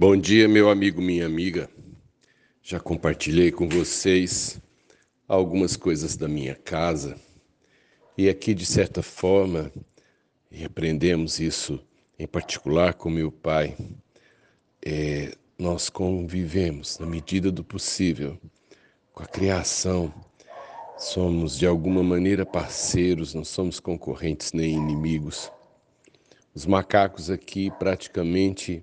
Bom dia, meu amigo, minha amiga. Já compartilhei com vocês algumas coisas da minha casa e aqui, de certa forma, e aprendemos isso em particular com meu pai, é, nós convivemos na medida do possível com a criação. Somos de alguma maneira parceiros, não somos concorrentes nem inimigos. Os macacos aqui praticamente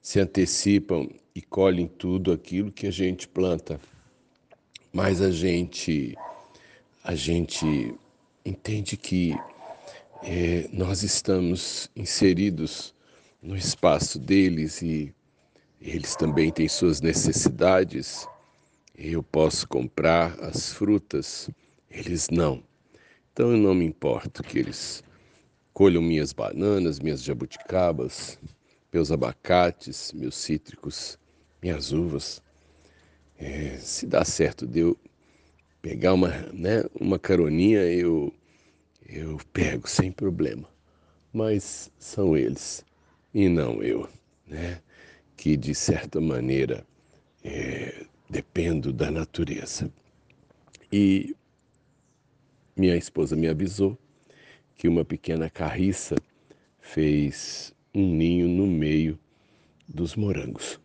se antecipam e colhem tudo aquilo que a gente planta. Mas a gente, a gente entende que é, nós estamos inseridos no espaço deles e eles também têm suas necessidades. Eu posso comprar as frutas, eles não. Então eu não me importo que eles colham minhas bananas, minhas jabuticabas, meus abacates, meus cítricos, minhas uvas. É, se dá certo de eu pegar uma, né, uma caroninha, eu, eu pego sem problema. Mas são eles e não eu, né? que de certa maneira é, dependo da natureza. E minha esposa me avisou que uma pequena carriça fez um ninho no meio dos morangos.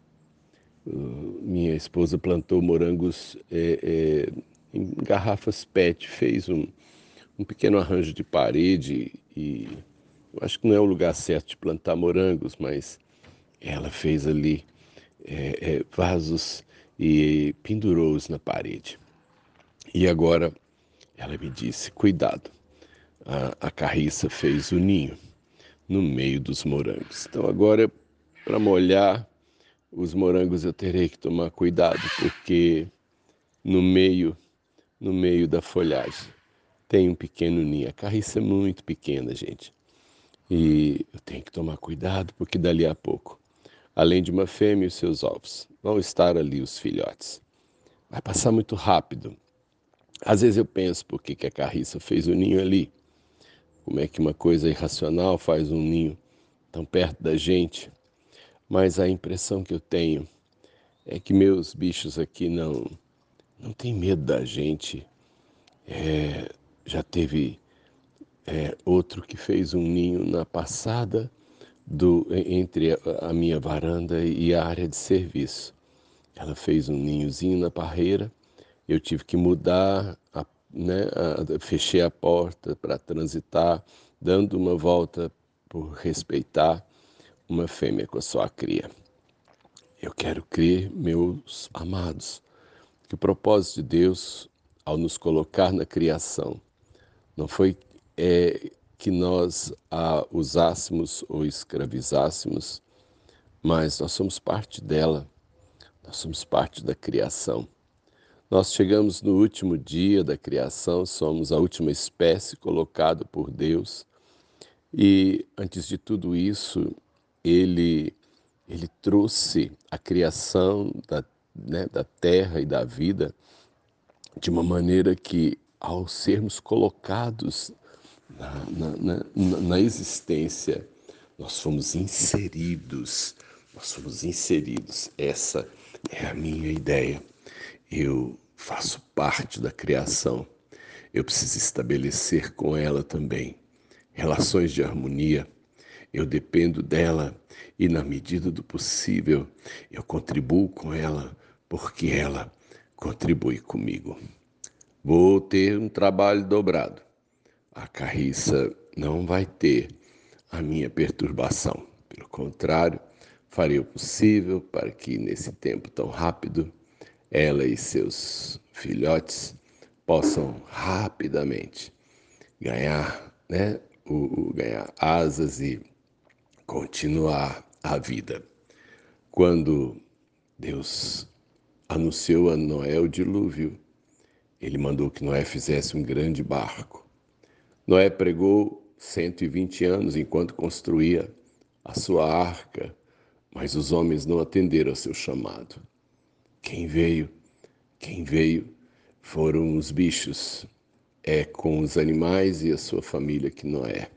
Uh, minha esposa plantou morangos é, é, em garrafas PET, fez um, um pequeno arranjo de parede e eu acho que não é o lugar certo de plantar morangos, mas ela fez ali é, é vasos e pendurou-os na parede. E agora ela me disse: cuidado, a, a carriça fez o ninho no meio dos morangos. Então agora para molhar os morangos eu terei que tomar cuidado porque no meio no meio da folhagem tem um pequeno ninho. A carriça é muito pequena, gente. E eu tenho que tomar cuidado porque dali a pouco, além de uma fêmea e os seus ovos, vão estar ali os filhotes. Vai passar muito rápido. Às vezes eu penso por que, que a carriça fez o ninho ali. Como é que uma coisa irracional faz um ninho tão perto da gente? Mas a impressão que eu tenho é que meus bichos aqui não não têm medo da gente. É, já teve é, outro que fez um ninho na passada do entre a, a minha varanda e a área de serviço. Ela fez um ninhozinho na parreira. Eu tive que mudar a né, fechei a porta para transitar, dando uma volta por respeitar uma fêmea com a sua cria. Eu quero crer, meus amados, que o propósito de Deus, ao nos colocar na criação, não foi é, que nós a usássemos ou escravizássemos, mas nós somos parte dela, nós somos parte da criação. Nós chegamos no último dia da criação, somos a última espécie colocada por Deus. E antes de tudo isso, ele, ele trouxe a criação da, né, da terra e da vida de uma maneira que, ao sermos colocados na, na, na, na existência, nós fomos inseridos. Nós fomos inseridos. Essa é a minha ideia. Eu faço parte da criação. Eu preciso estabelecer com ela também relações de harmonia. Eu dependo dela e, na medida do possível, eu contribuo com ela, porque ela contribui comigo. Vou ter um trabalho dobrado. A carriça não vai ter a minha perturbação. Pelo contrário, farei o possível para que, nesse tempo tão rápido, ela e seus filhotes possam rapidamente ganhar, né, o, o, ganhar asas e continuar a vida. Quando Deus anunciou a Noé o dilúvio, ele mandou que Noé fizesse um grande barco. Noé pregou 120 anos enquanto construía a sua arca, mas os homens não atenderam ao seu chamado. Quem veio, quem veio? Foram os bichos, é com os animais e a sua família que Noé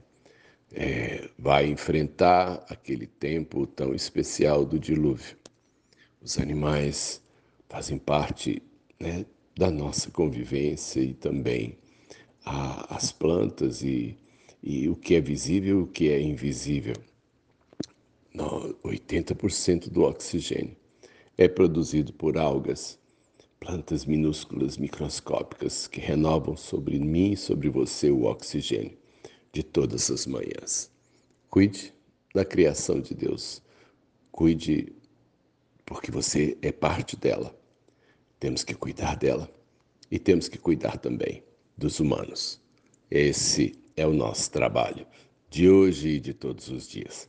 é, vai enfrentar aquele tempo tão especial do dilúvio. Os animais fazem parte né, da nossa convivência e também a, as plantas e, e o que é visível e o que é invisível. 80% do oxigênio é produzido por algas, plantas minúsculas microscópicas que renovam sobre mim e sobre você o oxigênio de todas as manhãs. Cuide da criação de Deus. Cuide porque você é parte dela. Temos que cuidar dela e temos que cuidar também dos humanos. Esse é o nosso trabalho de hoje e de todos os dias.